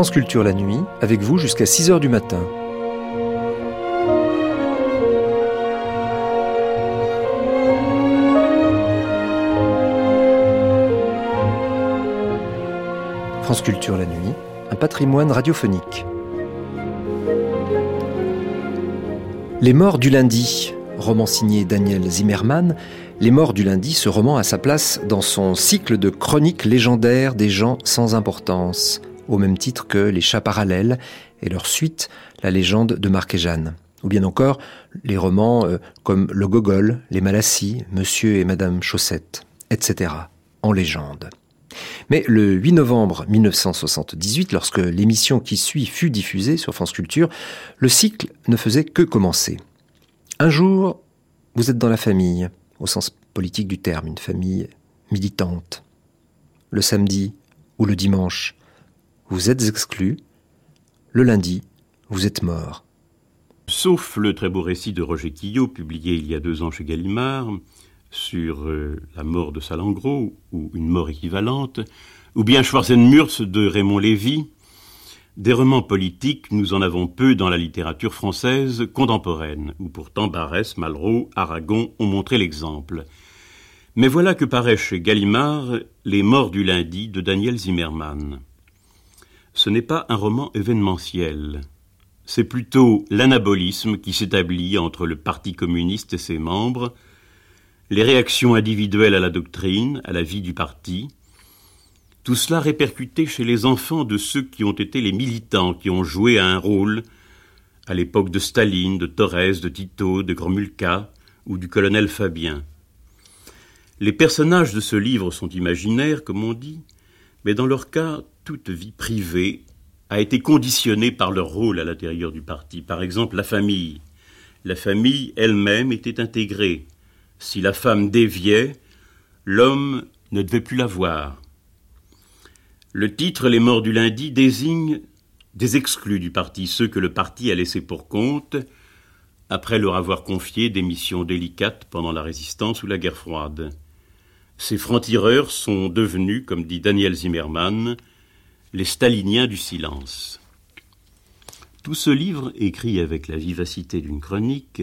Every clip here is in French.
France Culture la nuit, avec vous jusqu'à 6h du matin. France Culture la nuit, un patrimoine radiophonique. Les morts du lundi, roman signé Daniel Zimmermann, Les morts du lundi, ce roman a sa place dans son cycle de chroniques légendaires des gens sans importance, au même titre que Les chats parallèles et leur suite, La légende de Marc et Jeanne. Ou bien encore les romans euh, comme Le Gogol, Les Malassis, Monsieur et Madame Chaussette, etc. en légende. Mais le 8 novembre 1978, lorsque l'émission qui suit fut diffusée sur France Culture, le cycle ne faisait que commencer. Un jour, vous êtes dans la famille, au sens politique du terme, une famille militante. Le samedi ou le dimanche, vous êtes exclu. Le lundi, vous êtes mort. Sauf le très beau récit de Roger Quillot, publié il y a deux ans chez Gallimard, sur euh, la mort de Salengro, ou une mort équivalente, ou bien Schwarzenmurz de Raymond Lévy, des romans politiques, nous en avons peu dans la littérature française contemporaine, où pourtant Barès, Malraux, Aragon ont montré l'exemple. Mais voilà que paraît chez Gallimard Les Morts du lundi de Daniel Zimmermann. Ce n'est pas un roman événementiel. C'est plutôt l'anabolisme qui s'établit entre le Parti communiste et ses membres, les réactions individuelles à la doctrine, à la vie du parti, tout cela répercuté chez les enfants de ceux qui ont été les militants, qui ont joué un rôle à l'époque de Staline, de Torres, de Tito, de Gromulka ou du colonel Fabien. Les personnages de ce livre sont imaginaires, comme on dit, mais dans leur cas, toute vie privée a été conditionnée par leur rôle à l'intérieur du parti. Par exemple, la famille. La famille elle-même était intégrée. Si la femme déviait, l'homme ne devait plus la voir. Le titre Les morts du lundi désigne des exclus du parti, ceux que le parti a laissés pour compte, après leur avoir confié des missions délicates pendant la résistance ou la guerre froide. Ces francs-tireurs sont devenus, comme dit Daniel Zimmermann, les staliniens du silence. Tout ce livre, écrit avec la vivacité d'une chronique,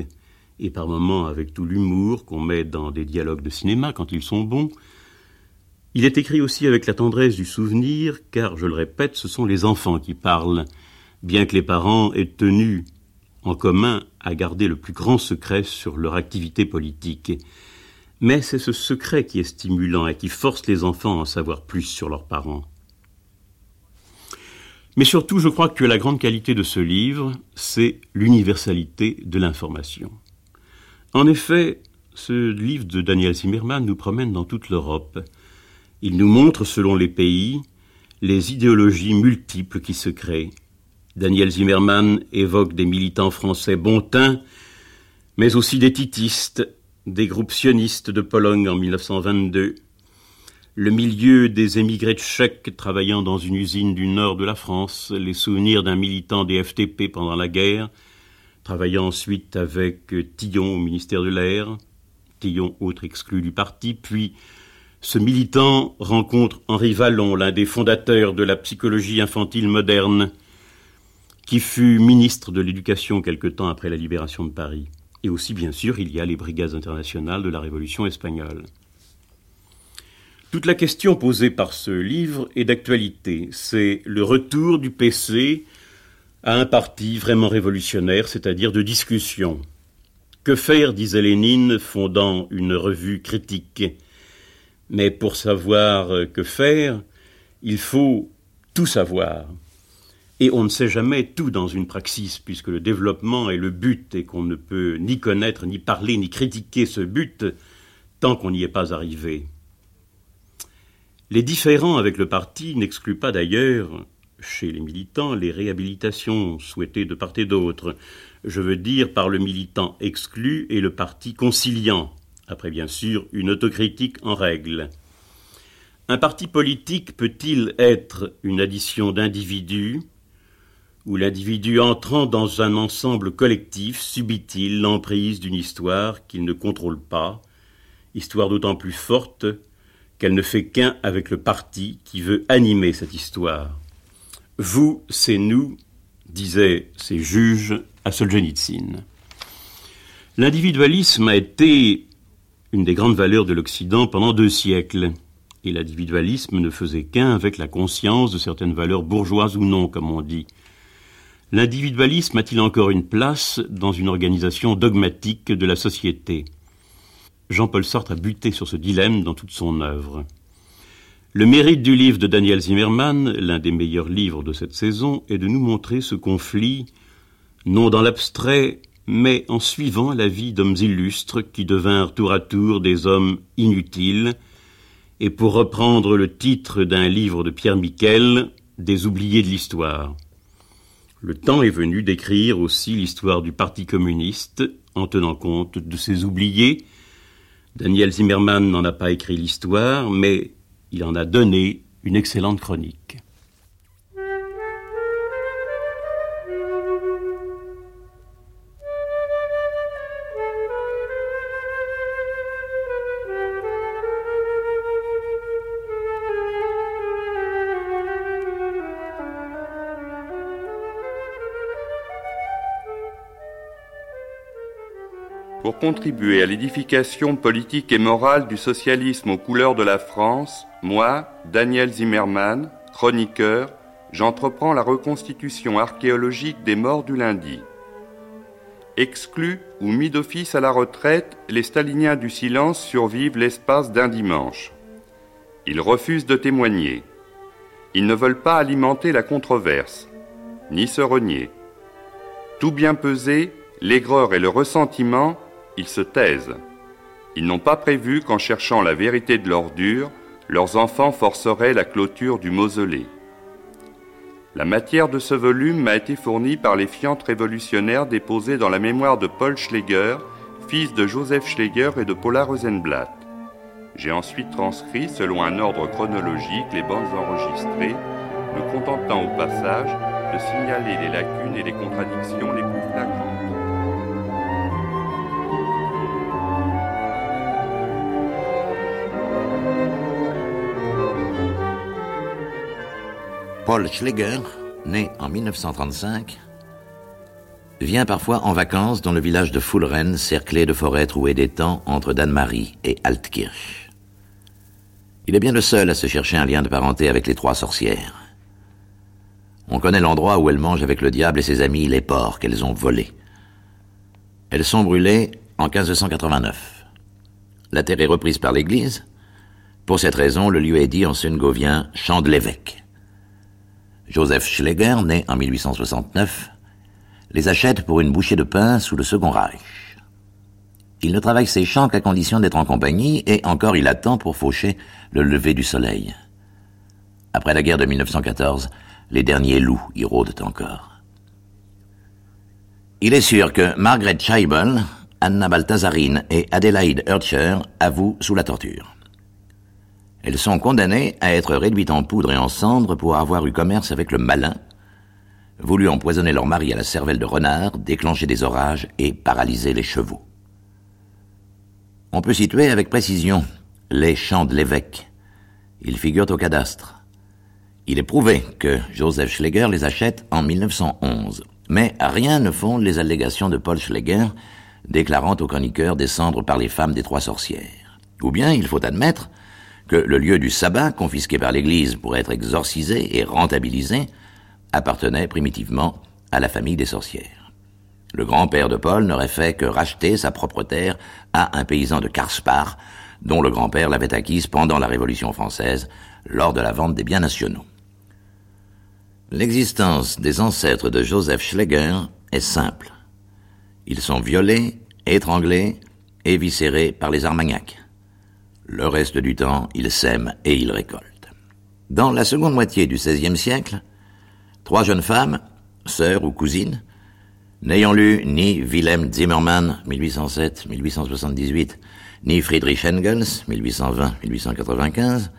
et par moments avec tout l'humour qu'on met dans des dialogues de cinéma quand ils sont bons, il est écrit aussi avec la tendresse du souvenir, car, je le répète, ce sont les enfants qui parlent, bien que les parents aient tenu en commun à garder le plus grand secret sur leur activité politique. Mais c'est ce secret qui est stimulant et qui force les enfants à en savoir plus sur leurs parents. Mais surtout, je crois que la grande qualité de ce livre, c'est l'universalité de l'information. En effet, ce livre de Daniel Zimmermann nous promène dans toute l'Europe, il nous montre, selon les pays, les idéologies multiples qui se créent. Daniel Zimmermann évoque des militants français bontins, mais aussi des titistes, des groupes sionistes de Pologne en 1922, le milieu des émigrés tchèques travaillant dans une usine du nord de la France, les souvenirs d'un militant des FTP pendant la guerre, travaillant ensuite avec Tillon au ministère de l'Air, Tillon autre exclu du parti, puis ce militant rencontre Henri Vallon, l'un des fondateurs de la psychologie infantile moderne, qui fut ministre de l'Éducation quelque temps après la libération de Paris. Et aussi, bien sûr, il y a les brigades internationales de la Révolution espagnole. Toute la question posée par ce livre est d'actualité. C'est le retour du PC à un parti vraiment révolutionnaire, c'est-à-dire de discussion. Que faire, disait Lénine, fondant une revue critique? Mais pour savoir euh, que faire, il faut tout savoir. Et on ne sait jamais tout dans une praxis, puisque le développement est le but et qu'on ne peut ni connaître, ni parler, ni critiquer ce but tant qu'on n'y est pas arrivé. Les différends avec le parti n'excluent pas d'ailleurs, chez les militants, les réhabilitations souhaitées de part et d'autre. Je veux dire par le militant exclu et le parti conciliant, après bien sûr une autocritique en règle. Un parti politique peut-il être une addition d'individus, ou l'individu entrant dans un ensemble collectif subit-il l'emprise d'une histoire qu'il ne contrôle pas, histoire d'autant plus forte qu'elle ne fait qu'un avec le parti qui veut animer cette histoire Vous, c'est nous, disaient ces juges à Solzhenitsyn. L'individualisme a été une des grandes valeurs de l'Occident pendant deux siècles. Et l'individualisme ne faisait qu'un avec la conscience de certaines valeurs bourgeoises ou non, comme on dit. L'individualisme a-t-il encore une place dans une organisation dogmatique de la société? Jean-Paul Sartre a buté sur ce dilemme dans toute son œuvre. Le mérite du livre de Daniel Zimmermann, l'un des meilleurs livres de cette saison, est de nous montrer ce conflit, non dans l'abstrait, mais en suivant la vie d'hommes illustres qui devinrent tour à tour des hommes inutiles, et pour reprendre le titre d'un livre de Pierre Miquel, des oubliés de l'histoire. Le temps est venu d'écrire aussi l'histoire du Parti communiste en tenant compte de ces oubliés. Daniel Zimmermann n'en a pas écrit l'histoire, mais il en a donné une excellente chronique. Contribuer à l'édification politique et morale du socialisme aux couleurs de la France, moi, Daniel Zimmermann, chroniqueur, j'entreprends la reconstitution archéologique des morts du lundi. Exclus ou mis d'office à la retraite, les staliniens du silence survivent l'espace d'un dimanche. Ils refusent de témoigner. Ils ne veulent pas alimenter la controverse, ni se renier. Tout bien pesé, l'aigreur et le ressentiment ils se taisent. Ils n'ont pas prévu qu'en cherchant la vérité de l'ordure, leurs enfants forceraient la clôture du mausolée. La matière de ce volume m'a été fournie par les fientes révolutionnaires déposées dans la mémoire de Paul Schleger, fils de Joseph Schleger et de Paula Rosenblatt. J'ai ensuite transcrit, selon un ordre chronologique, les bandes enregistrées, me contentant au passage de signaler les lacunes et les contradictions les Paul Schleger, né en 1935, vient parfois en vacances dans le village de Fulren, cerclé de forêts trouées d'étangs entre Danemarie et Altkirch. Il est bien le seul à se chercher un lien de parenté avec les trois sorcières. On connaît l'endroit où elles mangent avec le diable et ses amis les porcs qu'elles ont volés. Elles sont brûlées en 1589. La terre est reprise par l'Église. Pour cette raison, le lieu est dit en sungovien champ de l'évêque. Joseph Schleger, né en 1869, les achète pour une bouchée de pain sous le Second Reich. Il ne travaille ses champs qu'à condition d'être en compagnie, et encore il attend pour faucher le lever du soleil. Après la guerre de 1914, les derniers loups y rôdent encore. Il est sûr que Margaret Scheibel, Anna Balthazarine et Adelaide Urcher avouent sous la torture. Elles sont condamnées à être réduites en poudre et en cendres pour avoir eu commerce avec le malin, voulu empoisonner leur mari à la cervelle de renard, déclencher des orages et paralyser les chevaux. On peut situer avec précision les champs de l'évêque. Ils figurent au cadastre. Il est prouvé que Joseph Schleger les achète en 1911, mais rien ne fonde les allégations de Paul Schleger déclarant aux chroniqueurs descendre par les femmes des trois sorcières. Ou bien il faut admettre que le lieu du sabbat, confisqué par l'Église pour être exorcisé et rentabilisé, appartenait primitivement à la famille des sorcières. Le grand-père de Paul n'aurait fait que racheter sa propre terre à un paysan de Karspar, dont le grand-père l'avait acquise pendant la Révolution française, lors de la vente des biens nationaux. L'existence des ancêtres de Joseph Schleger est simple. Ils sont violés, étranglés, et viscérés par les Armagnacs. Le reste du temps, il sème et il récolte. Dans la seconde moitié du XVIe siècle, trois jeunes femmes, sœurs ou cousines, n'ayant lu ni Wilhelm Zimmermann, 1807-1878, ni Friedrich Engels, 1820-1895,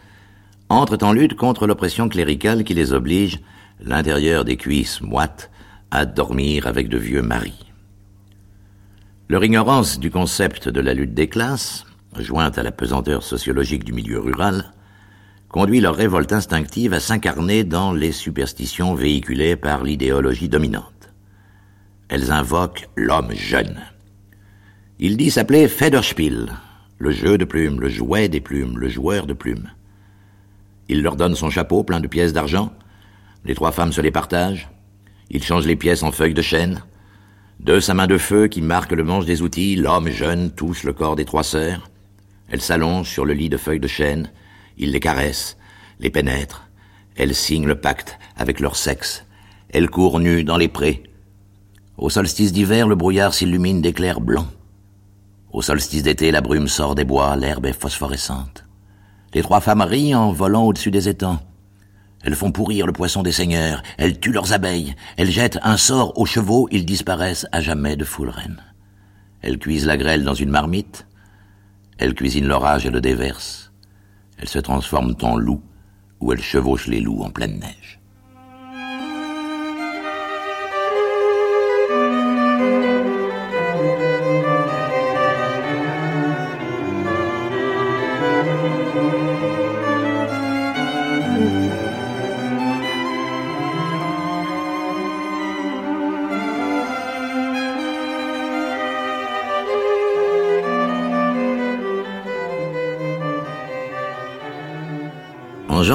entrent en lutte contre l'oppression cléricale qui les oblige, l'intérieur des cuisses moites, à dormir avec de vieux maris. Leur ignorance du concept de la lutte des classes, jointe à la pesanteur sociologique du milieu rural, conduit leur révolte instinctive à s'incarner dans les superstitions véhiculées par l'idéologie dominante. Elles invoquent l'homme jeune. Il dit s'appeler Federspiel, le jeu de plumes, le jouet des plumes, le joueur de plumes. Il leur donne son chapeau plein de pièces d'argent. Les trois femmes se les partagent. Il change les pièces en feuilles de chêne. De sa main de feu qui marque le manche des outils, l'homme jeune touche le corps des trois sœurs. Elles s'allongent sur le lit de feuilles de chêne. Il les caresse, les pénètre. Elles signent le pacte avec leur sexe. Elles courent nues dans les prés. Au solstice d'hiver, le brouillard s'illumine d'éclairs blancs. Au solstice d'été, la brume sort des bois, l'herbe est phosphorescente. Les trois femmes rient en volant au-dessus des étangs. Elles font pourrir le poisson des seigneurs, elles tuent leurs abeilles, elles jettent un sort aux chevaux, ils disparaissent à jamais de reine. Elles cuisent la grêle dans une marmite, elles cuisinent l'orage et le déversent. Elles se transforment en loups, ou elles chevauchent les loups en pleine neige.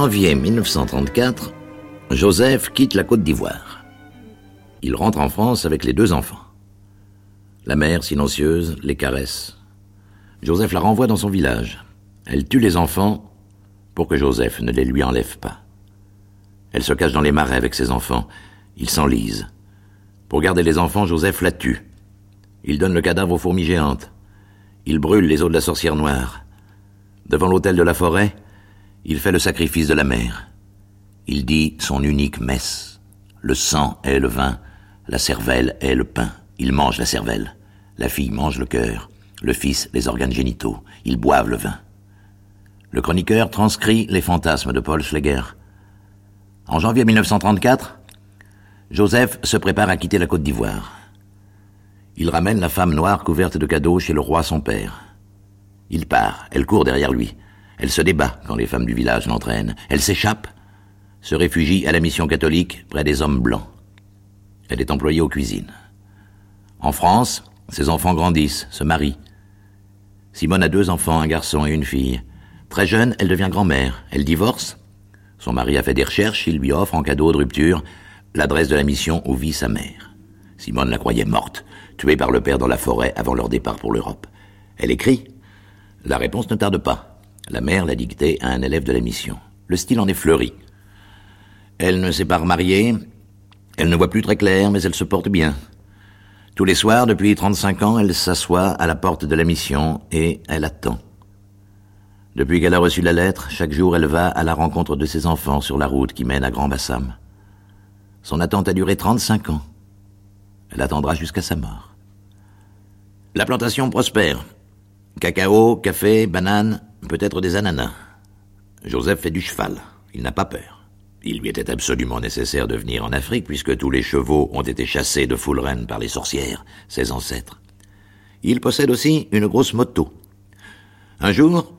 Janvier 1934, Joseph quitte la Côte d'Ivoire. Il rentre en France avec les deux enfants. La mère, silencieuse, les caresse. Joseph la renvoie dans son village. Elle tue les enfants pour que Joseph ne les lui enlève pas. Elle se cache dans les marais avec ses enfants. Ils s'enlisent. Pour garder les enfants, Joseph la tue. Il donne le cadavre aux fourmis géantes. Il brûle les os de la sorcière noire. Devant l'hôtel de la forêt, il fait le sacrifice de la mère. Il dit son unique messe. Le sang est le vin, la cervelle est le pain. Il mange la cervelle. La fille mange le cœur, le fils les organes génitaux. Ils boivent le vin. Le chroniqueur transcrit les fantasmes de Paul Schleger. En janvier 1934, Joseph se prépare à quitter la Côte d'Ivoire. Il ramène la femme noire couverte de cadeaux chez le roi son père. Il part, elle court derrière lui. Elle se débat quand les femmes du village l'entraînent. Elle s'échappe, se réfugie à la mission catholique près des hommes blancs. Elle est employée aux cuisines. En France, ses enfants grandissent, se marient. Simone a deux enfants, un garçon et une fille. Très jeune, elle devient grand-mère. Elle divorce. Son mari a fait des recherches, il lui offre en cadeau de rupture l'adresse de la mission où vit sa mère. Simone la croyait morte, tuée par le père dans la forêt avant leur départ pour l'Europe. Elle écrit. La réponse ne tarde pas. La mère l'a dicté à un élève de la mission. Le style en est fleuri. Elle ne s'est pas remariée, elle ne voit plus très clair, mais elle se porte bien. Tous les soirs, depuis 35 ans, elle s'assoit à la porte de la mission et elle attend. Depuis qu'elle a reçu la lettre, chaque jour elle va à la rencontre de ses enfants sur la route qui mène à Grand Bassam. Son attente a duré 35 ans. Elle attendra jusqu'à sa mort. La plantation prospère. Cacao, café, bananes, peut-être des ananas. Joseph fait du cheval. Il n'a pas peur. Il lui était absolument nécessaire de venir en Afrique puisque tous les chevaux ont été chassés de Fulren par les sorcières, ses ancêtres. Il possède aussi une grosse moto. Un jour,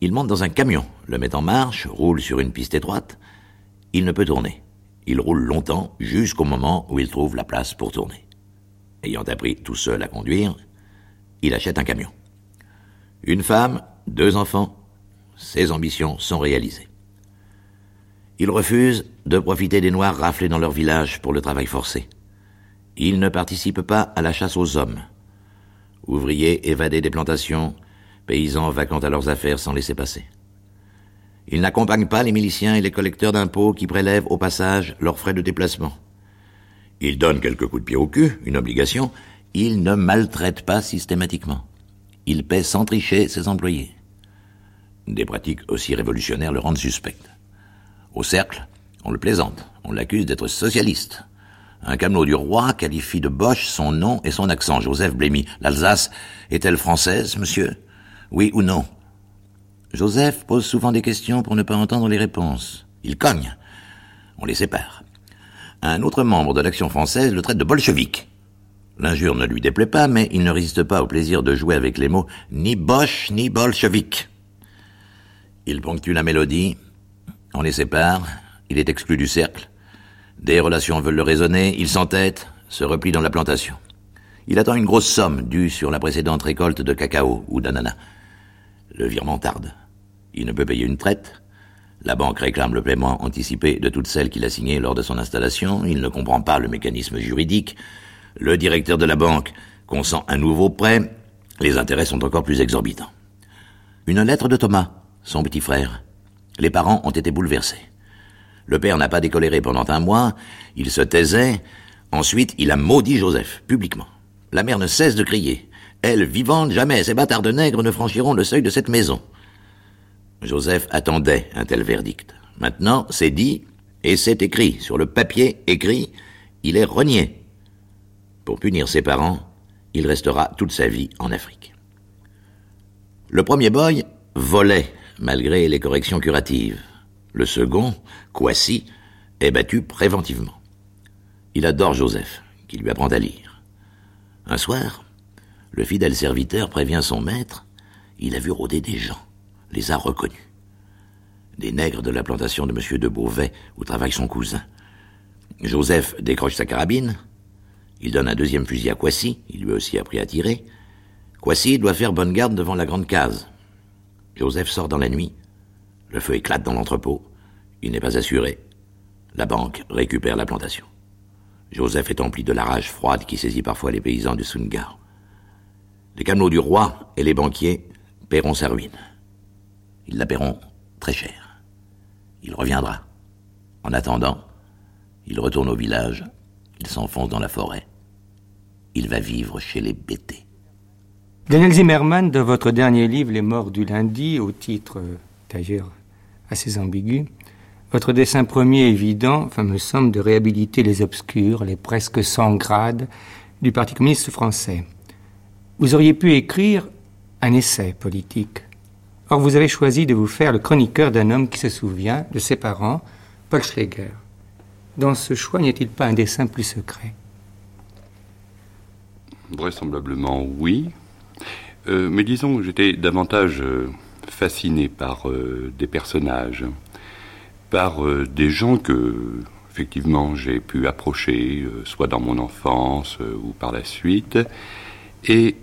il monte dans un camion, le met en marche, roule sur une piste étroite. Il ne peut tourner. Il roule longtemps jusqu'au moment où il trouve la place pour tourner. Ayant appris tout seul à conduire, il achète un camion. Une femme, deux enfants, ses ambitions sont réalisées. Il refuse de profiter des Noirs raflés dans leur village pour le travail forcé. Il ne participe pas à la chasse aux hommes. Ouvriers évadés des plantations, paysans vacants à leurs affaires sans laisser passer. Il n'accompagne pas les miliciens et les collecteurs d'impôts qui prélèvent au passage leurs frais de déplacement. Il donne quelques coups de pied au cul, une obligation. Il ne maltraite pas systématiquement. Il paie sans tricher ses employés. Des pratiques aussi révolutionnaires le rendent suspect. Au cercle, on le plaisante, on l'accuse d'être socialiste. Un camelot du roi qualifie de Boche son nom et son accent. Joseph Blémy. L'Alsace est-elle française, monsieur? Oui ou non? Joseph pose souvent des questions pour ne pas entendre les réponses. Il cogne. On les sépare. Un autre membre de l'action française le traite de bolchevique. L'injure ne lui déplaît pas, mais il ne résiste pas au plaisir de jouer avec les mots ni Bosch ni bolchevique. Il ponctue la mélodie On les sépare, il est exclu du cercle. Des relations veulent le raisonner, il s'entête, se replie dans la plantation. Il attend une grosse somme due sur la précédente récolte de cacao ou d'ananas. Le virement tarde. Il ne peut payer une traite. La banque réclame le paiement anticipé de toutes celles qu'il a signées lors de son installation. Il ne comprend pas le mécanisme juridique. Le directeur de la banque consent un nouveau prêt. Les intérêts sont encore plus exorbitants. Une lettre de Thomas, son petit frère. Les parents ont été bouleversés. Le père n'a pas décoléré pendant un mois, il se taisait, ensuite il a maudit Joseph, publiquement. La mère ne cesse de crier. Elle, vivante, jamais ces bâtards de nègres ne franchiront le seuil de cette maison. Joseph attendait un tel verdict. Maintenant, c'est dit, et c'est écrit, sur le papier écrit, il est renié. Pour punir ses parents, il restera toute sa vie en Afrique. Le premier boy volait, malgré les corrections curatives. Le second, Kwasi, est battu préventivement. Il adore Joseph, qui lui apprend à lire. Un soir, le fidèle serviteur prévient son maître, il a vu rôder des gens, les a reconnus. Des nègres de la plantation de M. de Beauvais, où travaille son cousin. Joseph décroche sa carabine, il donne un deuxième fusil à Kwasi, il lui a aussi appris à tirer. Kwasi doit faire bonne garde devant la grande case. Joseph sort dans la nuit. Le feu éclate dans l'entrepôt. Il n'est pas assuré. La banque récupère la plantation. Joseph est empli de la rage froide qui saisit parfois les paysans du Sungar. Les camelots du roi et les banquiers paieront sa ruine. Ils la paieront très cher. Il reviendra. En attendant, il retourne au village, il s'enfonce dans la forêt. Il va vivre chez les bêtés. Daniel Zimmerman, de votre dernier livre Les morts du lundi, au titre d'ailleurs assez ambigu, votre dessin premier évident, enfin, me semble, de réhabiliter les obscurs, les presque sans grades du Parti communiste français. Vous auriez pu écrire un essai politique. Or, vous avez choisi de vous faire le chroniqueur d'un homme qui se souvient de ses parents, Paul Schleger. Dans ce choix, n'y a-t-il pas un dessin plus secret? Vraisemblablement oui. Euh, mais disons j'étais davantage euh, fasciné par euh, des personnages, par des gens que, effectivement, j'ai pu approcher, soit dans mon enfance ou par la suite. Et,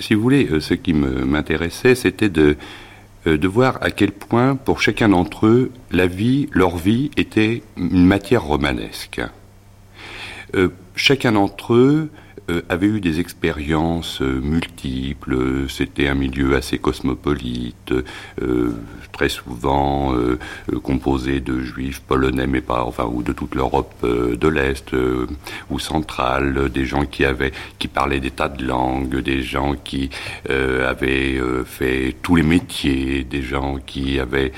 si vous voulez, ce qui m'intéressait, c'était de, de voir à quel point, pour chacun d'entre eux, la vie, leur vie, était une matière romanesque. chacun d'entre eux avait eu des expériences euh, multiples. C'était un milieu assez cosmopolite, euh, très souvent composé de juifs polonais, mais pas, enfin, ou de toute l'Europe de l'Est ou centrale, des gens qui avaient, qui parlaient des tas de langues, des gens qui avaient fait tous les métiers, des gens qui avaient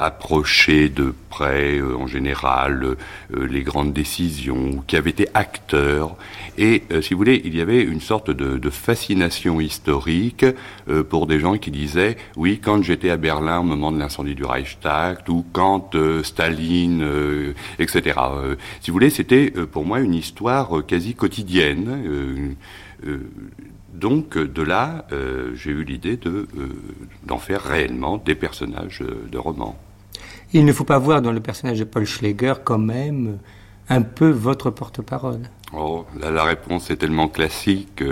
approché de près, en général, les grandes décisions, qui avaient été acteurs. Et vous voulez, il y avait une sorte de, fascination historique euh, pour des gens qui disaient, oui, quand j'étais à Berlin au moment de l'incendie du Reichstag, ou quand euh, Staline, euh, etc. si vous voulez, c'était pour moi une histoire quasi quotidienne. donc de là, j'ai eu l'idée de, d'en faire réellement des personnages de romans. Il ne faut pas voir dans le personnage de Paul Schleger quand même un peu votre porte-parole. Oh, la réponse est tellement classique.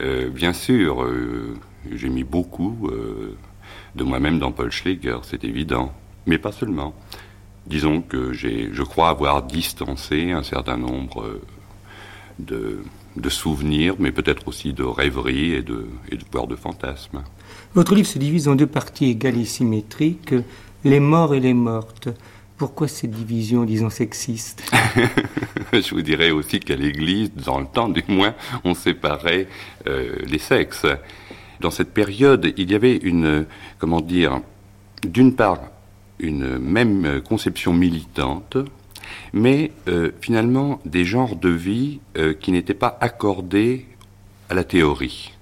Euh, bien sûr, euh, j'ai mis beaucoup euh, de moi-même dans Paul Schläger, c'est évident. Mais pas seulement. Disons que j'ai, je crois avoir distancé un certain nombre de, souvenirs, mais peut-être aussi de rêveries et de, et de de fantasmes. Votre livre se divise en deux parties égales et symétriques, les morts et les mortes. Pourquoi cette division, disons, sexiste? Je vous dirais aussi qu'à l'Église, dans le temps du moins, on séparait euh, les sexes. Dans cette période, il y avait une, comment dire, d'une part, une même conception militante, mais euh, finalement des genres de vie euh, qui n'étaient pas accordés à la théorie.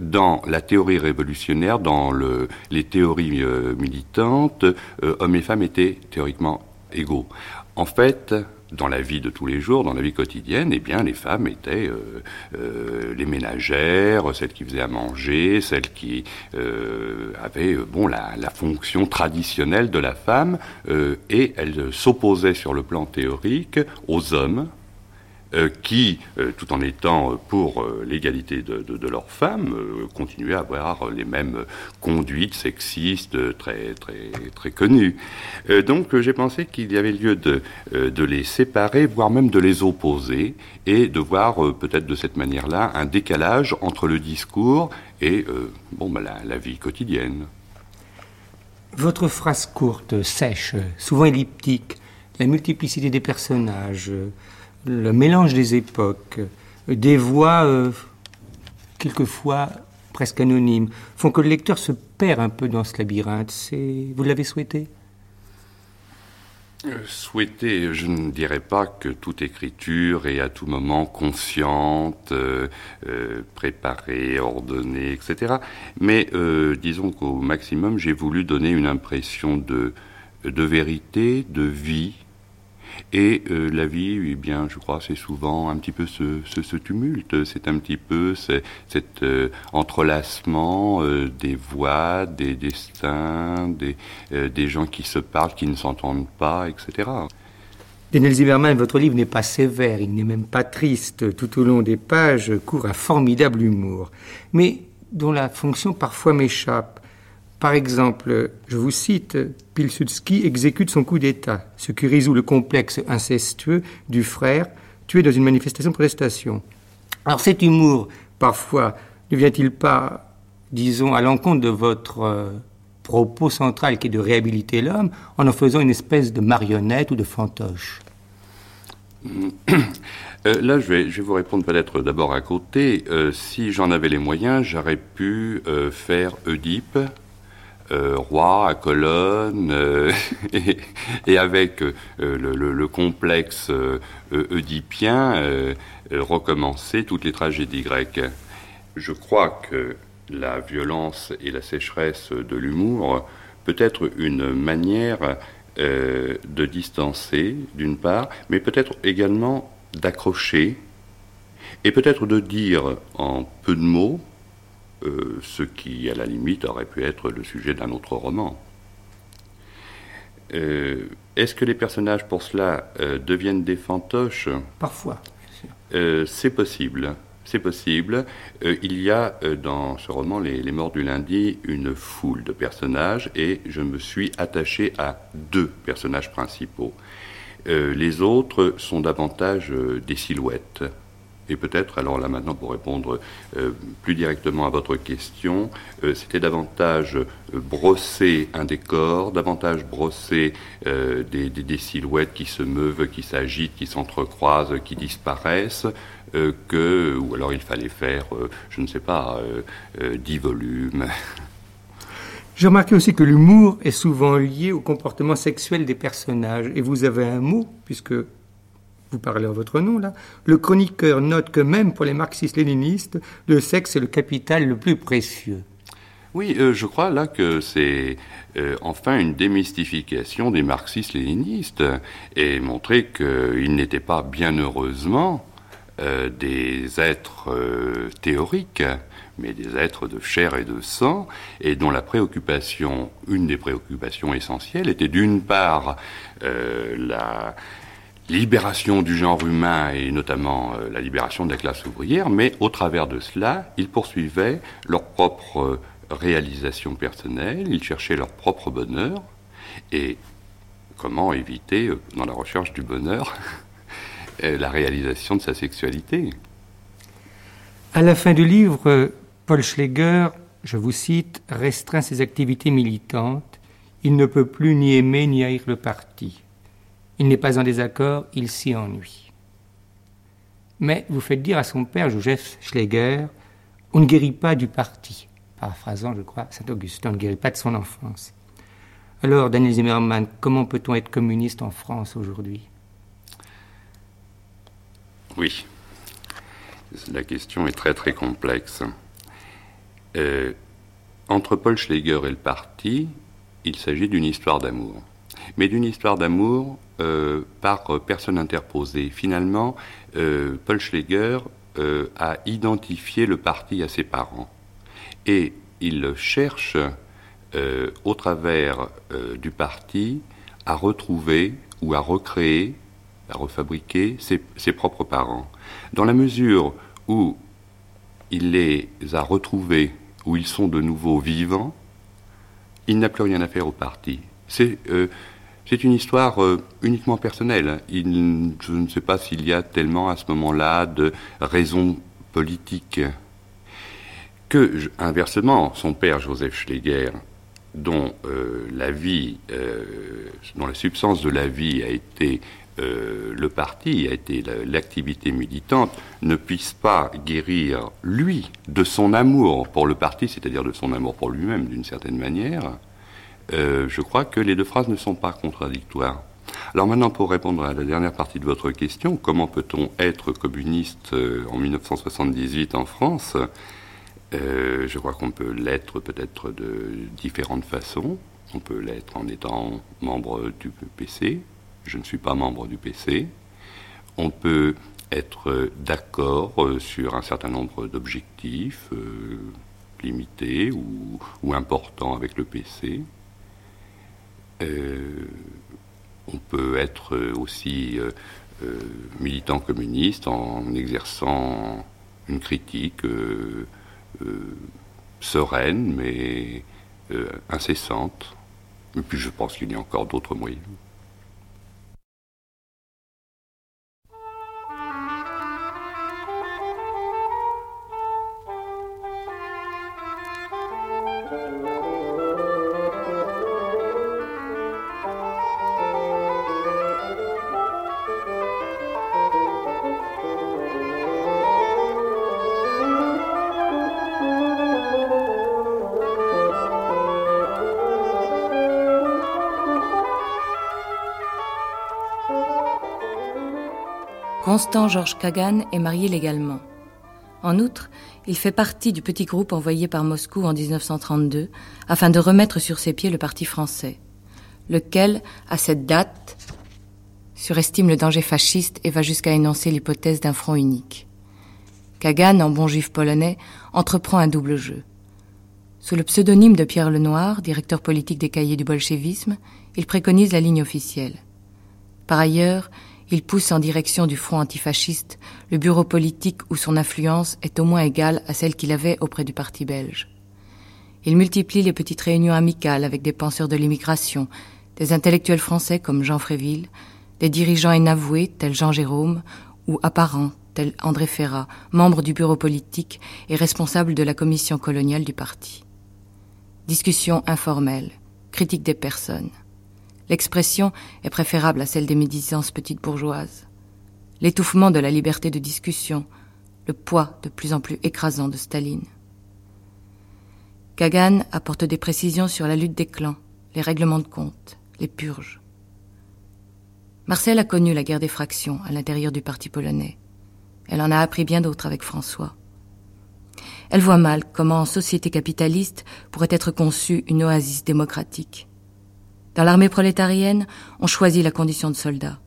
Dans la théorie révolutionnaire, dans le, les théories militantes, hommes et femmes étaient théoriquement égaux. En fait, dans la vie de tous les jours, dans la vie quotidienne, eh bien, les femmes étaient euh, euh, les ménagères, celles qui faisaient à manger, celles qui euh, avaient bon la, fonction traditionnelle de la femme, et elles s'opposaient sur le plan théorique aux hommes, qui, euh, tout en étant pour euh, l'égalité de, leurs femmes, continuaient à avoir les mêmes conduites sexistes très, très, très connues. donc j'ai pensé qu'il y avait lieu de, de les séparer, voire même de les opposer, et de voir peut-être de cette manière-là un décalage entre le discours et bon, ben, la, la vie quotidienne. Votre phrase courte, sèche, souvent elliptique, la multiplicité des personnages, le mélange des époques, des voix euh, quelquefois presque anonymes, font que le lecteur se perd un peu dans ce labyrinthe. Vous l'avez souhaité? Euh, Souhaiter, je ne dirais pas que toute écriture est à tout moment consciente, euh, préparée, ordonnée, etc. Mais disons qu'au maximum, j'ai voulu donner une impression de, de vérité, de vie, et euh, la vie, eh bien, je crois, c'est souvent un petit peu ce, tumulte, c'est un petit peu cet euh, entrelacement euh, des voix, des destins, des, des gens qui se parlent, qui ne s'entendent pas, etc. Daniel Zimmerman, votre livre n'est pas sévère, il n'est même pas triste. Tout au long des pages court un formidable humour, mais dont la fonction parfois m'échappe. Par exemple, je vous cite, Pilsudski exécute son coup d'État, ce qui résout le complexe incestueux du frère tué dans une manifestation de protestation. Alors cet humour, parfois, ne vient-il pas, disons, à l'encontre de votre euh, propos central qui est de réhabiliter l'homme en en faisant une espèce de marionnette ou de fantoche? Euh, là, je vais, vous répondre peut-être d'abord à côté. Euh, si j'en avais les moyens, j'aurais pu faire Oedipe euh, roi à Colonne euh, et, avec euh, le, complexe oedipien recommencer toutes les tragédies grecques. Je crois que la violence et la sécheresse de l'humour peut être une manière de distancer, d'une part, mais peut-être également d'accrocher et peut-être de dire en peu de mots euh, ce qui, à la limite, aurait pu être le sujet d'un autre roman. Euh, est-ce que les personnages, pour cela, euh, deviennent des fantoches? Parfois. c'est possible. C'est possible. il y a dans ce roman, les, les, Morts du lundi, une foule de personnages et je me suis attaché à deux personnages principaux. les autres sont davantage des silhouettes. Et peut-être, alors là maintenant, pour répondre euh, plus directement à votre question, euh, c'était davantage euh, brosser un décor, davantage brosser des, silhouettes qui se meuvent, qui s'agitent, qui s'entrecroisent, qui disparaissent, que, ou alors il fallait faire, je ne sais pas, dix volumes. J'ai remarqué aussi que l'humour est souvent lié au comportement sexuel des personnages. Et vous avez un mot, puisque vous parlez en votre nom là, le chroniqueur note que même pour les marxistes-léninistes, le sexe est le capital le plus précieux. Oui, euh, je crois là que c'est euh, enfin une démystification des marxistes-léninistes et montrer qu'ils n'étaient pas bien heureusement euh, des êtres théoriques, mais des êtres de chair et de sang, et dont la préoccupation, une des préoccupations essentielles, était d'une part la libération du genre humain et notamment euh, la libération de la classe ouvrière, mais au travers de cela, ils poursuivaient leur propre euh, réalisation personnelle, ils cherchaient leur propre bonheur et comment éviter, euh, dans la recherche du bonheur, la réalisation de sa sexualité. À la fin du livre, Paul Schlegger, je vous cite, restreint ses activités militantes. Il ne peut plus ni aimer ni haïr le parti. Il n'est pas en désaccord, il s'y ennuie. Mais vous faites dire à son père, Joseph Schlegel, on ne guérit pas du parti. Paraphrasant, je crois, Saint-Augustin, on ne guérit pas de son enfance. Alors, Daniel Zimmermann, comment peut-on être communiste en France aujourd'hui? Oui, la question est très très complexe. Euh, entre Paul Schlegel et le parti, il s'agit d'une histoire d'amour. Mais d'une histoire d'amour euh, par personne interposée. Finalement, euh, Paul Schleger euh, a identifié le parti à ses parents et il cherche, au travers du parti, à retrouver ou à recréer, à refabriquer ses propres parents. Dans la mesure où il les a retrouvés, où ils sont de nouveau vivants, il n'a plus rien à faire au parti. C'est euh, une histoire euh, uniquement personnelle. Je ne sais pas s'il y a tellement à ce moment-là de raisons politiques. Que, inversement, son père Joseph Schleger, dont euh, la vie, dont la substance de la vie a été le parti, a été l'activité militante, ne puisse pas guérir, lui, de son amour pour le parti, c'est-à-dire de son amour pour lui-même d'une certaine manière, euh, je crois que les deux phrases ne sont pas contradictoires. Alors maintenant, pour répondre à la dernière partie de votre question, comment peut-on être communiste euh, en 1978 en France? Euh, Je crois qu'on peut l'être peut-être de différentes façons. On peut l'être en étant membre du PC. Je ne suis pas membre du PC. On peut être d'accord sur un certain nombre d'objectifs limités ou, ou importants avec le PC. Euh, on peut être aussi euh, euh, militant communiste en exerçant une critique sereine mais incessante. Et puis je pense qu'il y a encore d'autres moyens. Constant Georges Kagan est marié légalement. En outre, il fait partie du petit groupe envoyé par Moscou en 1932 afin de remettre sur ses pieds le parti français, lequel, à cette date, surestime le danger fasciste et va jusqu'à énoncer l'hypothèse d'un front unique. Kagan, en bon juif polonais, entreprend un double jeu. Sous le pseudonyme de Pierre Lenoir, directeur politique des cahiers du bolchevisme, il préconise la ligne officielle. Par ailleurs, il pousse en direction du front antifasciste, le bureau politique où son influence est au moins égale à celle qu'il avait auprès du parti belge. Il multiplie les petites réunions amicales avec des penseurs de l'immigration, des intellectuels français comme Jean Fréville, des dirigeants inavoués tels Jean Jérôme ou apparents tels André Ferrat, membre du bureau politique et responsable de la commission coloniale du parti. Discussion informelle, critique des personnes. L'expression est préférable à celle des médisances petites bourgeoises. L'étouffement de la liberté de discussion, le poids de plus en plus écrasant de Staline. Kagan apporte des précisions sur la lutte des clans, les règlements de compte, les purges. Marcel a connu la guerre des fractions à l'intérieur du parti polonais. Elle en a appris bien d'autres avec François. Elle voit mal comment en société capitaliste pourrait être conçue une oasis démocratique. Dans l'armée prolétarienne, on choisit la condition de soldat.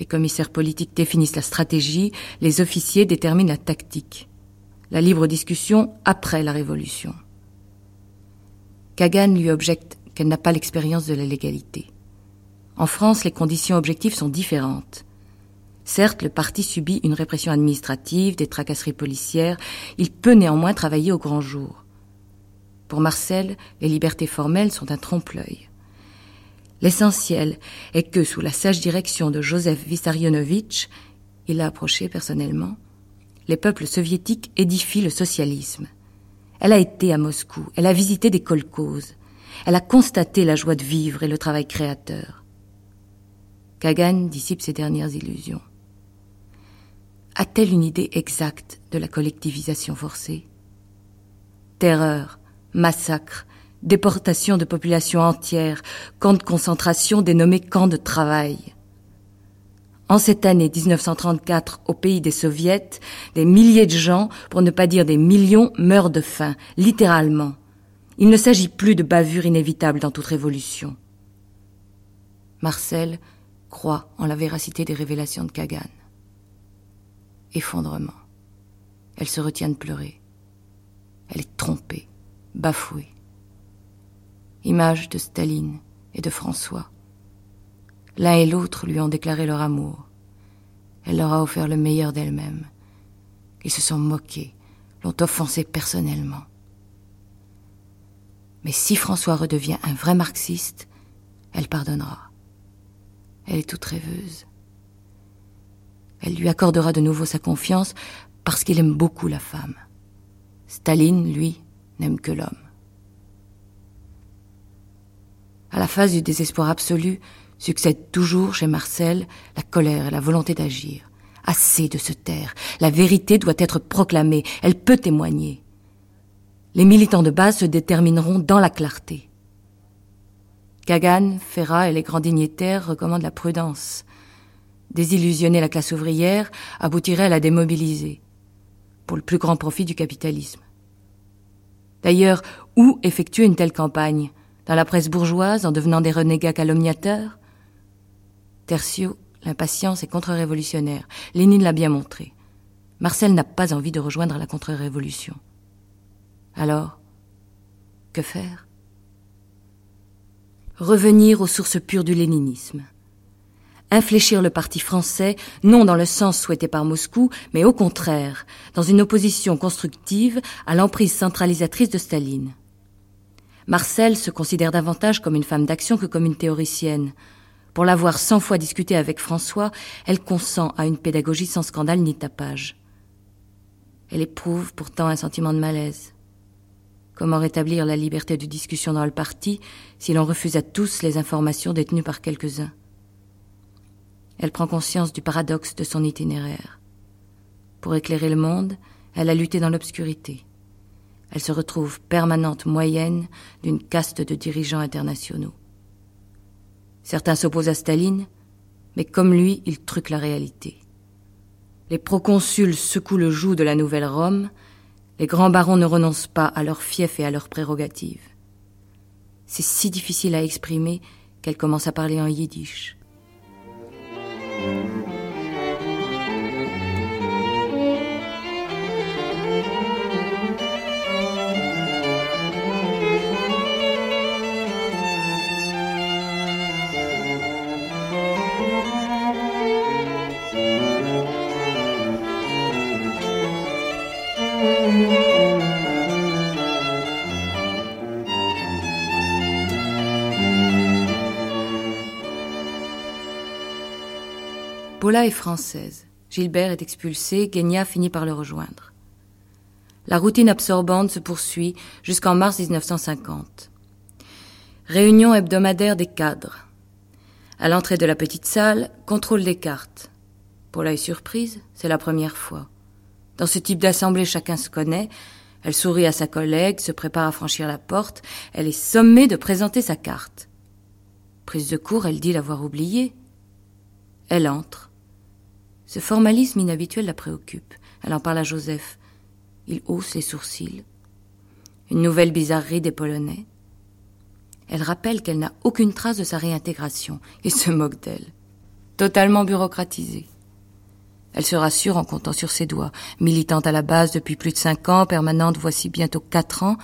Les commissaires politiques définissent la stratégie, les officiers déterminent la tactique. La libre discussion après la révolution. Kagan lui objecte qu'elle n'a pas l'expérience de la légalité. En France, les conditions objectives sont différentes. Certes, le parti subit une répression administrative, des tracasseries policières, il peut néanmoins travailler au grand jour. Pour Marcel, les libertés formelles sont un trompe-l'œil. L'essentiel est que, sous la sage direction de Joseph Vissarionovitch, il l'a approché personnellement, les peuples soviétiques édifient le socialisme. Elle a été à Moscou, elle a visité des kolkhozes, elle a constaté la joie de vivre et le travail créateur. Kagan dissipe ses dernières illusions. A-t-elle une idée exacte de la collectivisation forcée? Terreur, massacre, déportation de populations entières, camps de concentration dénommés camps de travail. En cette année 1934, au pays des soviets, des milliers de gens, pour ne pas dire des millions, meurent de faim, littéralement. Il ne s'agit plus de bavures inévitables dans toute révolution. Marcel croit en la véracité des révélations de Kagan. Effondrement. Elle se retient de pleurer. Elle est trompée, bafouée. Image de Staline et de François. L'un et l'autre lui ont déclaré leur amour. Elle leur a offert le meilleur d'elle-même. Ils se sont moqués, l'ont offensée personnellement. Mais si François redevient un vrai marxiste, elle pardonnera. Elle est toute rêveuse. Elle lui accordera de nouveau sa confiance parce qu'il aime beaucoup la femme. Staline, lui, n'aime que l'homme. À la phase du désespoir absolu succède toujours chez Marcel la colère et la volonté d'agir. Assez de se taire. La vérité doit être proclamée. Elle peut témoigner. Les militants de base se détermineront dans la clarté. Kagan, Ferrat et les grands dignitaires recommandent la prudence. Désillusionner la classe ouvrière aboutirait à la démobiliser, pour le plus grand profit du capitalisme. D'ailleurs, où effectuer une telle campagne? Dans la presse bourgeoise, en devenant des renégats calomniateurs Tertio, l'impatience est contre-révolutionnaire. Lénine l'a bien montré. Marcel n'a pas envie de rejoindre la contre-révolution. Alors, que faire? Revenir aux sources pures du léninisme. Infléchir le parti français, non dans le sens souhaité par Moscou, mais au contraire, dans une opposition constructive à l'emprise centralisatrice de Staline. Marcel se considère davantage comme une femme d'action que comme une théoricienne. Pour l'avoir cent fois discuté avec François, elle consent à une pédagogie sans scandale ni tapage. Elle éprouve pourtant un sentiment de malaise. Comment rétablir la liberté de discussion dans le parti si l'on refuse à tous les informations détenues par quelques-uns? Elle prend conscience du paradoxe de son itinéraire. Pour éclairer le monde, elle a lutté dans l'obscurité. Elle se retrouve permanente moyenne d'une caste de dirigeants internationaux. Certains s'opposent à Staline, mais comme lui, ils truquent la réalité. Les proconsuls secouent le joug de la nouvelle Rome, les grands barons ne renoncent pas à leurs fiefs et à leurs prérogatives. C'est si difficile à exprimer qu'elle commence à parler en yiddish. Paula est française. Gilbert est expulsé, Guénia finit par le rejoindre. La routine absorbante se poursuit jusqu'en mars 1950. Réunion hebdomadaire des cadres. À l'entrée de la petite salle, contrôle des cartes. Paula est surprise, c'est la première fois. Dans ce type d'assemblée, chacun se connaît. Elle sourit à sa collègue, se prépare à franchir la porte. Elle est sommée de présenter sa carte. Prise de court, elle dit l'avoir oubliée. Elle entre. Ce formalisme inhabituel la préoccupe. Elle en parle à Joseph. Il hausse les sourcils. Une nouvelle bizarrerie des Polonais. Elle rappelle qu'elle n'a aucune trace de sa réintégration et se moque d'elle. Totalement bureaucratisée. Elle se rassure en comptant sur ses doigts. Militante à la base depuis plus de cinq ans, permanente voici bientôt quatre ans.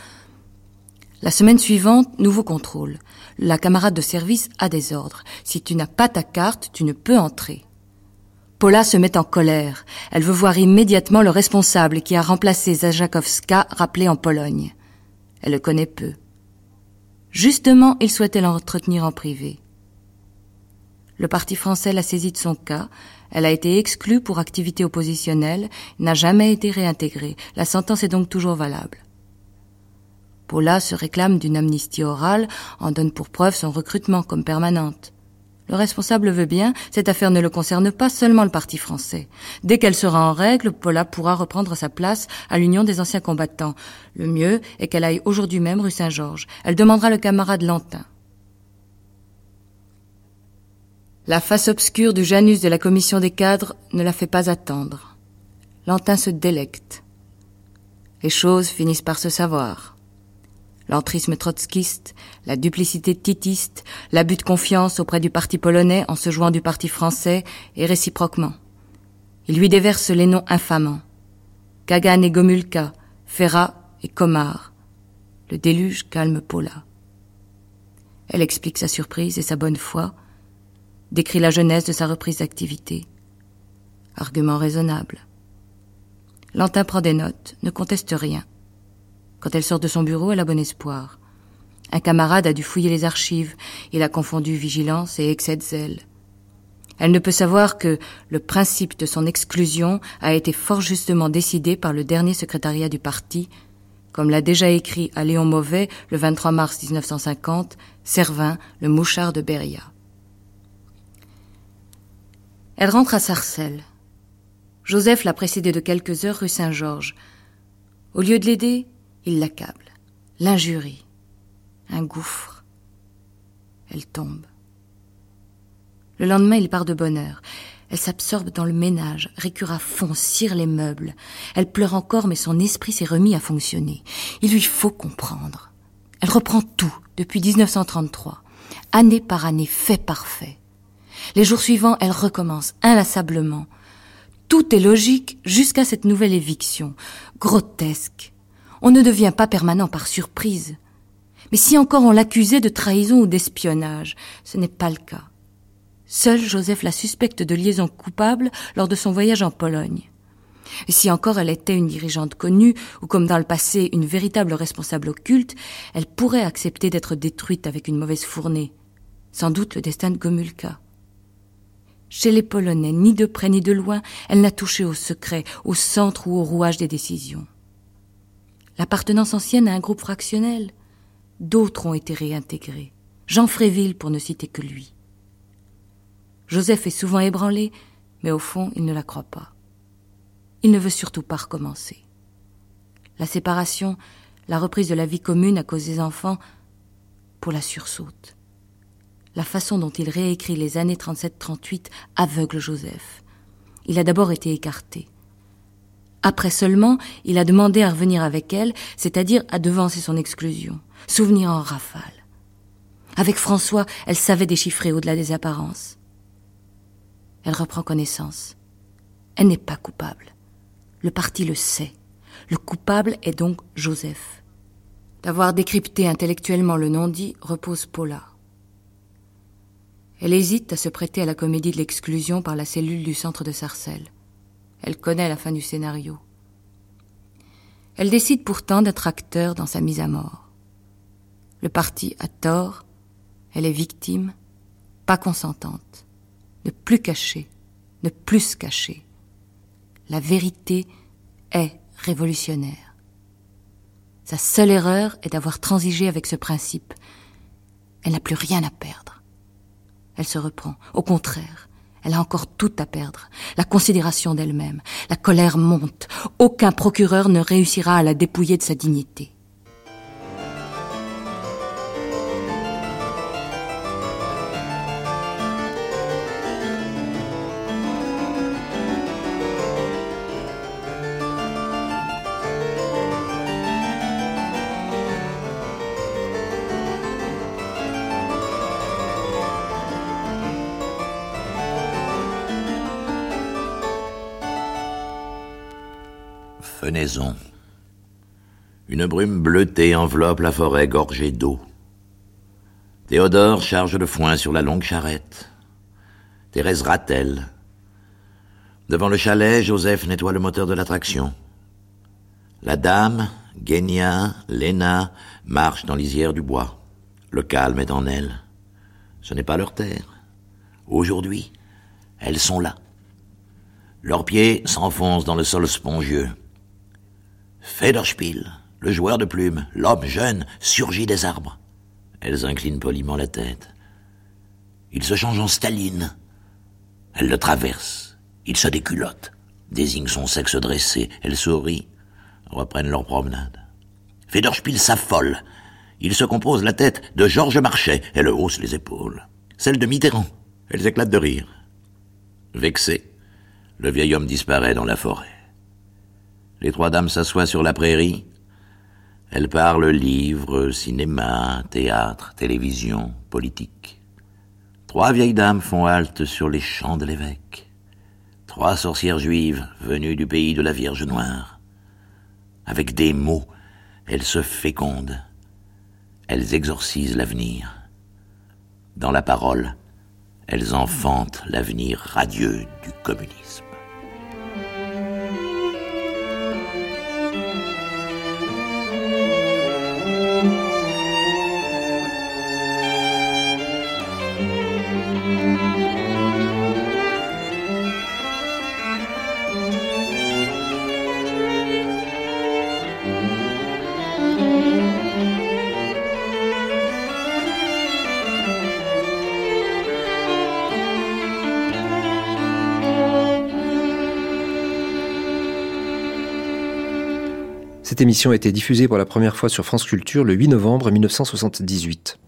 La semaine suivante, nouveau contrôle. La camarade de service a des ordres. Si tu n'as pas ta carte, tu ne peux entrer. Paula se met en colère. Elle veut voir immédiatement le responsable qui a remplacé Zajakowska, rappelé en Pologne. Elle le connaît peu. Justement, il souhaitait l'entretenir en privé. Le parti français l'a saisi de son cas. Elle a été exclue pour activité oppositionnelle, n'a jamais été réintégrée. La sentence est donc toujours valable. Paula se réclame d'une amnistie orale, en donne pour preuve son recrutement comme permanente. Le responsable veut bien, cette affaire ne le concerne pas seulement le parti français. Dès qu'elle sera en règle, Paula pourra reprendre sa place à l'Union des anciens combattants. Le mieux est qu'elle aille aujourd'hui même rue Saint-Georges. Elle demandera le camarade Lantin. La face obscure du Janus de la commission des cadres ne la fait pas attendre. Lantin se délecte. Les choses finissent par se savoir. L'entrisme trotskiste, la duplicité titiste, l'abus de confiance auprès du parti polonais en se jouant du parti français et réciproquement. Il lui déverse les noms infamants. Kagan et Gomulka, Ferrat et Komar. Le déluge calme Paula. Elle explique sa surprise et sa bonne foi, décrit la jeunesse de sa reprise d'activité. Argument raisonnable. Lantin prend des notes, ne conteste rien. Quand elle sort de son bureau, elle a bon espoir. Un camarade a dû fouiller les archives. Il a confondu vigilance et excès de zèle. Elle ne peut savoir que le principe de son exclusion a été fort justement décidé par le dernier secrétariat du parti, comme l'a déjà écrit à Léon Mauvais le 23 mars 1950, Servin, le mouchard de Beria. Elle rentre à Sarcelles. Joseph l'a précédée de quelques heures rue Saint-Georges. Au lieu de l'aider, il l'accable, l'injurie, un gouffre. Elle tombe. Le lendemain, il part de bonne heure. Elle s'absorbe dans le ménage, récure à fond, cire les meubles. Elle pleure encore, mais son esprit s'est remis à fonctionner. Il lui faut comprendre. Elle reprend tout depuis 1933, année par année, fait par fait. Les jours suivants, elle recommence inlassablement. Tout est logique jusqu'à cette nouvelle éviction, grotesque. On ne devient pas permanent par surprise. Mais si encore on l'accusait de trahison ou d'espionnage, ce n'est pas le cas. Seul Joseph la suspecte de liaison coupable lors de son voyage en Pologne. Si encore elle était une dirigeante connue, ou comme dans le passé une véritable responsable occulte, elle pourrait accepter d'être détruite avec une mauvaise fournée. Sans doute le destin de Gomulka. Chez les Polonais, ni de près ni de loin, elle n'a touché au secret, au centre ou au rouage des décisions. L'appartenance ancienne à un groupe fractionnel, d'autres ont été réintégrés. Jean Fréville pour ne citer que lui. Joseph est souvent ébranlé, mais au fond, il ne la croit pas. Il ne veut surtout pas recommencer. La séparation, la reprise de la vie commune à cause des enfants, pour la sursaute. La façon dont il réécrit les années 37-38 aveugle Joseph. Il a d'abord été écarté. Après seulement, il a demandé à revenir avec elle, c'est-à-dire à devancer son exclusion. Souvenir en rafale. Avec François, elle savait déchiffrer au-delà des apparences. Elle reprend connaissance. Elle n'est pas coupable. Le parti le sait. Le coupable est donc Joseph. D'avoir décrypté intellectuellement le non-dit repose Paula. Elle hésite à se prêter à la comédie de l'exclusion par la cellule du centre de Sarcelles. Elle connaît la fin du scénario. Elle décide pourtant d'être acteur dans sa mise à mort. Le parti a tort, elle est victime, pas consentante ne plus cacher, ne plus cacher. La vérité est révolutionnaire. Sa seule erreur est d'avoir transigé avec ce principe. Elle n'a plus rien à perdre. Elle se reprend. Au contraire, elle a encore tout à perdre. La considération d'elle-même. La colère monte. Aucun procureur ne réussira à la dépouiller de sa dignité. Une brume bleutée enveloppe la forêt gorgée d'eau. Théodore charge le foin sur la longue charrette. Thérèse ratelle. Devant le chalet, Joseph nettoie le moteur de l'attraction. La dame, Guénia, Léna marchent dans l'isière du bois. Le calme est en elles. Ce n'est pas leur terre. Aujourd'hui, elles sont là. Leurs pieds s'enfoncent dans le sol spongieux. Federspiel, le joueur de plumes, l'homme jeune, surgit des arbres. Elles inclinent poliment la tête. Il se change en Staline. Elle le traverse. Il se déculotte. Désigne son sexe dressé. Elle sourit. Reprennent leur promenade. Federspiel s'affole. Il se compose la tête de Georges Marchais. Elle hausse les épaules. Celle de Mitterrand. Elles éclatent de rire. Vexé, le vieil homme disparaît dans la forêt. Les trois dames s'assoient sur la prairie. Elle parle livres, cinéma, théâtre, télévision, politique. Trois vieilles dames font halte sur les champs de l'évêque. Trois sorcières juives venues du pays de la Vierge Noire. Avec des mots, elles se fécondent. Elles exorcisent l'avenir. Dans la parole, elles enfantent l'avenir radieux du communisme. Cette émission a été diffusée pour la première fois sur France Culture le 8 novembre 1978.